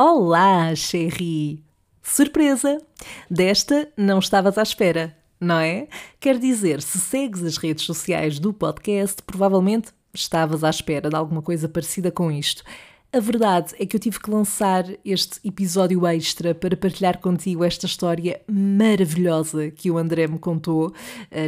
Olá, Cherry! Surpresa! Desta não estavas à espera, não é? Quer dizer, se segues as redes sociais do podcast, provavelmente estavas à espera de alguma coisa parecida com isto. A verdade é que eu tive que lançar este episódio extra para partilhar contigo esta história maravilhosa que o André me contou uh,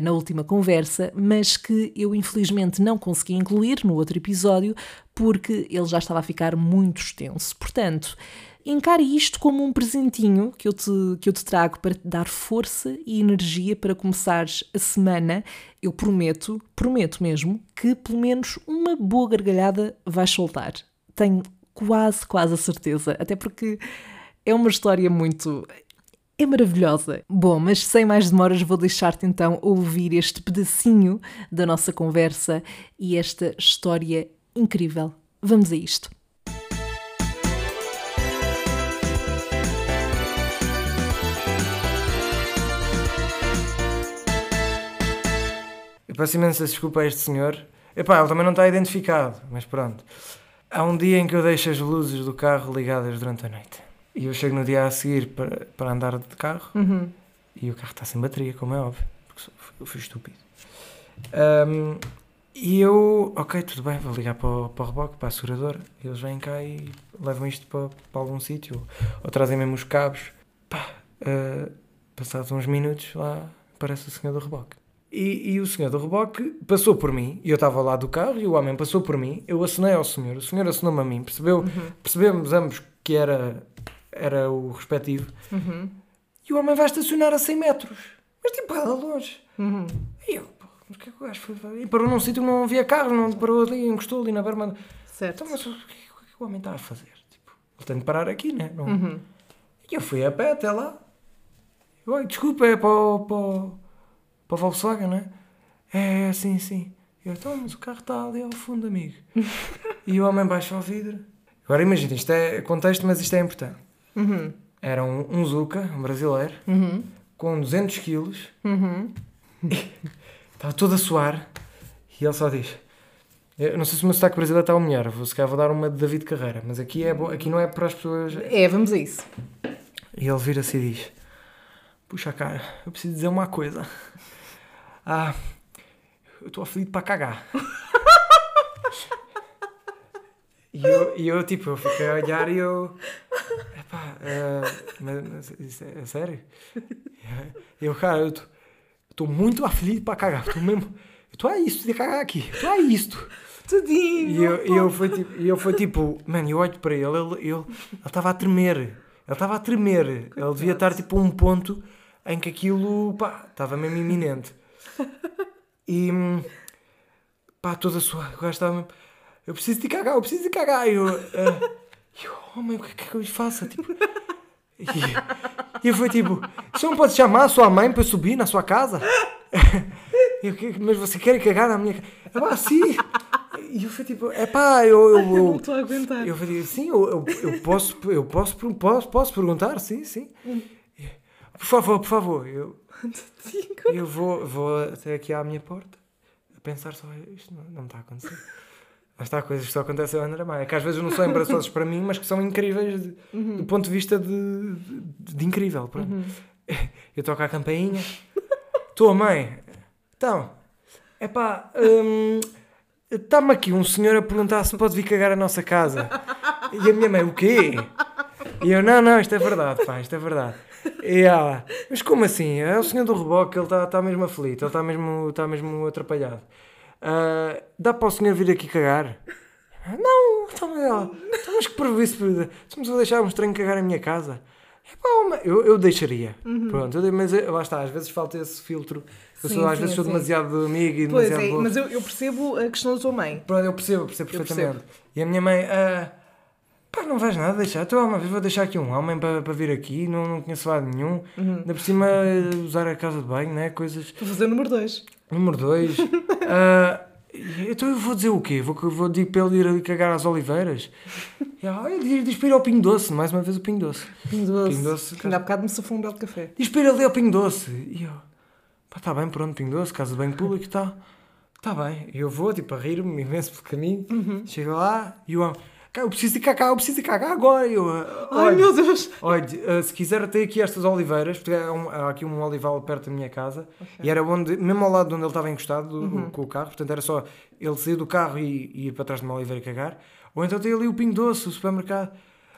na última conversa, mas que eu infelizmente não consegui incluir no outro episódio porque ele já estava a ficar muito extenso. Portanto, encare isto como um presentinho que eu, te, que eu te trago para te dar força e energia para começares a semana. Eu prometo, prometo mesmo, que pelo menos uma boa gargalhada vais soltar tenho quase, quase a certeza. Até porque é uma história muito. É maravilhosa. Bom, mas sem mais demoras, vou deixar-te então ouvir este pedacinho da nossa conversa e esta história incrível. Vamos a isto. Eu peço imensa desculpa a este senhor. Epá, ele também não está identificado, mas pronto. Há um dia em que eu deixo as luzes do carro ligadas durante a noite. E eu chego no dia a seguir para, para andar de carro uhum. e o carro está sem bateria, como é óbvio, porque eu fui estúpido. Um, e eu, ok, tudo bem, vou ligar para o, para o reboque, para a seguradora. Eles vêm cá e levam isto para, para algum sítio, ou, ou, trazem mesmo os cabos. Pá, uh, passados uns minutos, lá aparece o senhor do reboque. E, e, o senhor do reboque passou por mim, e eu estava lá do carro, e o homem passou por mim, eu assinei ao senhor, o senhor assinou-me a mim, percebeu, uhum. percebemos ambos que era, era o respectivo, uhum. e o homem vai estacionar a 100 metros, mas tipo, é longe. Uhum. E eu, mas o que é que o gajo foi? E parou num sítio que não havia carro, não parou ali, encostou ali na berma. Certo. Então, mas o que, o que, o homem está a fazer? Tipo, ele tem de parar aqui, né? Não... Uhum. E eu fui a pé até lá. Eu, desculpa, é para o, para a Volkswagen, não é? É, sim, sim. Eu, então, mas o carro está ali ao fundo, amigo. e o homem baixa o vidro. Agora imagina, isto é contexto, mas isto é importante. Uhum. Era um, um Zuka, um brasileiro, uhum. com 200 quilos. Uhum. Estava todo a suar. E ele só diz... Eu não sei se o meu sotaque brasileiro está a melhor. Vou, se calhar vou dar uma de David Carreira. Mas aqui, é aqui não é para as pessoas... É, vamos a isso. E ele vira-se e diz... Puxa, cara, eu preciso dizer uma coisa. Ah, eu estou aflito para cagar. e, eu, e eu, tipo, eu fiquei a olhar e eu. Epá, uh, mas, isso é, é sério? Eu, cara, eu estou muito aflito para cagar. Estou mesmo. Estou a isto de cagar aqui. Estou a isto. Tudinho. E eu, e eu, fui, tipo, e eu fui tipo, mano, eu olho para ele, ele ele estava a tremer. Ele estava a tremer. Ele devia estar tipo a um ponto em que aquilo, pá, estava mesmo iminente. E pá, toda sua. O gajo estava mesmo. Eu preciso de cagar, eu preciso de cagar. E eu, uh, eu oh, mãe, o que é que eu lhe faço? Tipo, e, eu fui tipo: Você não pode chamar a sua mãe para subir na sua casa? Eu, mas você quer cagar na minha casa? Ah, sim! E eu fui tipo, é pá, eu. Eu, eu não estou a aguentar. Eu falei, sim, eu, eu, eu, posso, eu posso, posso, posso perguntar, sim, sim. Hum. Por favor, por favor. Eu, eu vou, vou até aqui à minha porta a pensar só, isto não, não está a acontecer. Mas está, coisas que só acontecem ao André Maia, que às vezes não são embaraçosas para mim, mas que são incríveis de, uhum. do ponto de vista de, de, de incrível. Pronto. Uhum. Eu toco a campainha, estou, mãe, então, é pá, hum, está-me aqui um senhor a perguntar se pode vir cagar a nossa casa. E a minha mãe, o quê? E eu, não, não, isto é verdade, pá, isto é verdade. E ela, mas como assim? É o senhor do reboque, ele está tá mesmo aflito, ele está mesmo, tá mesmo atrapalhado. Uh, dá para o senhor vir aqui cagar? Não, então, ela, então, mas que prejuízo, se me vou deixar um estranho cagar em minha casa. Eu, eu deixaria. Uhum. Pronto, eu, mas lá está, às vezes falta esse filtro. Eu sim, sou, às sim, vezes sou sim. demasiado amigo e pois demasiado. É, mas eu, eu, percebo a questão da tua mãe. Pronto, eu percebo, percebo perfeitamente. Percebo. E a minha mãe. Uh, Pá, não vais nada deixar. Então, uma vez vou deixar aqui um homem para, para vir aqui, não, não conheço lado nenhum. Uhum. Ainda por cima, usar a casa de banho, né? Coisas. Vou fazer o número 2. Número 2. uh, ah, então eu vou dizer o quê? Vou, vou dizer para ele ir ali cagar às oliveiras? ah, diz, diz para ir ao Pinho Doce, mais uma vez o Pinho Doce. Pinho Doce. Pinho Doce Ainda há bocado me safou um belo café. Diz para ir ali ao Pinho Doce. E eu, pá, está bem, pronto, Pinho Doce, casa de banho público e tal. Está bem. Eu vou, tipo, a rir-me imenso pelo caminho. Uhum. Chego lá e o homem eu preciso de cagar, eu preciso de cagar agora. Eu, ah, Ai meu Deus! Olha, ah, se quiser ter aqui estas oliveiras, porque há, um- há aqui um olival perto da minha casa, e era onde, mesmo ao lado de onde ele estava encostado do- Uhum. com o carro, portanto era só ele sair do carro e, e ir para trás de uma oliveira cagar, ou então tem ali o Pingo Doce, o supermercado.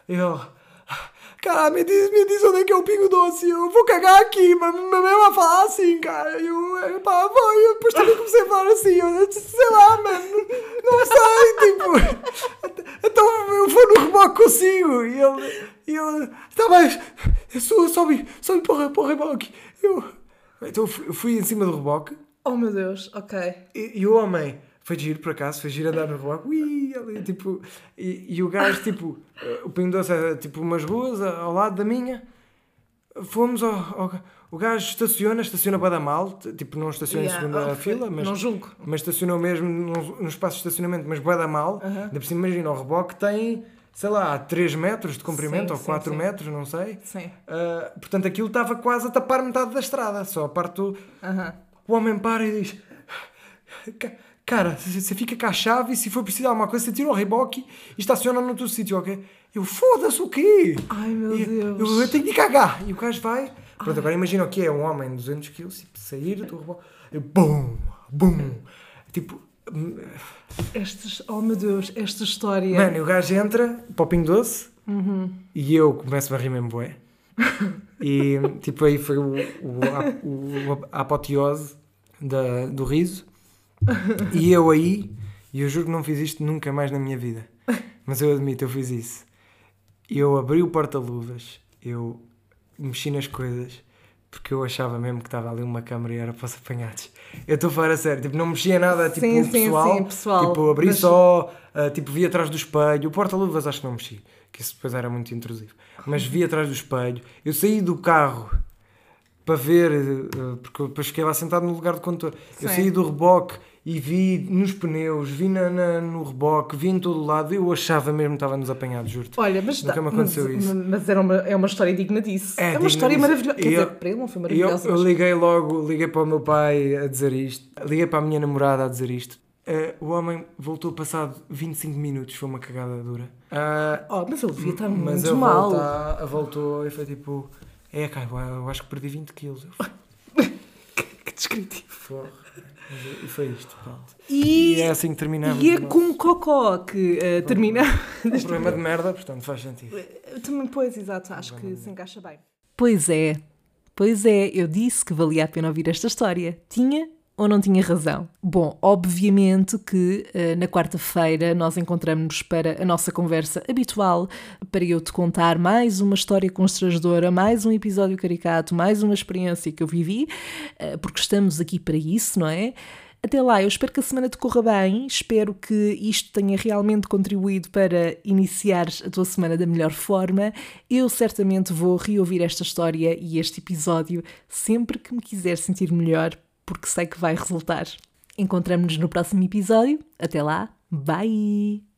E ele, cara, me diz, me diz onde é que é o Pingo Doce, eu vou cagar aqui, mas mas mesmo a falar assim, cara, eu, eu pá, vou, eu depois também comecei a falar assim, eu sei lá, mano, não sei, tipo, eu vou no reboque consigo, e ele, e ele, está bem, eu sou- sobe, sobe para, o- para o reboque, eu, então eu fui, em cima do reboque, Oh meu Deus, ok. e, e o homem foi giro, por acaso, foi giro andar no reboque, ui, ali, tipo, e, e o gajo, tipo, eh, o Pingo Doce é tipo umas ruas ao lado da minha, fomos ao, ao- o gajo estaciona, estaciona para dar mal, tipo, não estaciona Yeah, em segunda oh, fila, mas, Não julgo. mas estacionou mesmo no, no espaço de estacionamento, mas bué da mal, Aham. ainda por cima, imagina, o reboque tem, sei lá, 3 metros de comprimento, Sim, ou sim, 4 sim. metros, não sei, Sim. Ah, portanto, aquilo estava quase a tapar metade da estrada, só a parte do... O homem para e diz: "Ca- Cara, você você fica com a chave e se for preciso de alguma coisa, você tira o reboque e estaciona no outro sítio, ok? Eu, foda-se o quê? Ai meu E Deus. Eu, eu tenho de cagar. E o gajo vai. Pronto, agora imagina o que é um homem de 200 kg, tipo, sair do reboque. E bum, bum. Tipo, hum, Estes, oh meu Deus, esta história. mano, e o gajo entra para o Pingo Doce Uhum. e eu começo a rir mesmo, bué. E tipo, aí foi o, o, a, o- a apoteose da, do riso. E eu aí, e eu juro que não fiz isto nunca mais na minha vida, mas eu admito, eu fiz isso. Eu abri o porta-luvas, eu mexi nas coisas, porque eu achava mesmo que estava ali uma câmara e era para os apanhados. Eu estou a falar a sério, tipo, não mexia nada, tipo, Sim, pessoal. sim, pessoal. Tipo, abri Mas- só, ah, tipo, vi atrás do espelho. O porta-luvas acho que não mexi, que isso depois era muito intrusivo. Mas vi atrás do espelho. Eu saí do carro para ver, eh, porque depois fiquei lá sentado no lugar de condutor. Eu saí do reboque e vi nos pneus, vi na, na- no reboque, vi em todo o lado. Eu achava mesmo que estava nos apanhados, juro-te. Olha, mas, Nunca me aconteceu mas, isso. mas era uma, é uma história digna disso. É É, uma história disso. maravilhosa. Quer eu- dizer, para ele não foi eu, maravilhosa. eu mas- liguei logo, liguei para o meu pai a dizer isto, liguei para a minha namorada a dizer isto. Eh, o homem voltou passado 25 minutos, foi uma cagada dura. Ah, Oh, mas ele devia estar mas muito a mal. a voltou e foi tipo: É, cara, eu acho que perdi 20 quilos. Eu, Que descritivo. "Porra." E foi isto, pronto. E, E é assim que terminamos. e é o nosso- com cocó que eh, termina. um problema de merda, portanto faz sentido. Também, pois, exato, acho que se encaixa bem. Pois é, pois é, eu disse que valia a pena ouvir esta história. Tinha ou não tinha razão? Bom, obviamente que eh, na quarta-feira nós encontramos-nos para a nossa conversa habitual, para eu te contar mais uma história constrangedora, mais um episódio caricato, mais uma experiência que eu vivi, eh, porque estamos aqui para isso, não é? Até lá, eu espero que a semana te corra bem, espero que isto tenha realmente contribuído para iniciares a tua semana da melhor forma. Eu certamente vou reouvir esta história e este episódio sempre que me quiser sentir melhor, porque sei que vai resultar. Encontramos-nos no próximo episódio. Até lá, bye!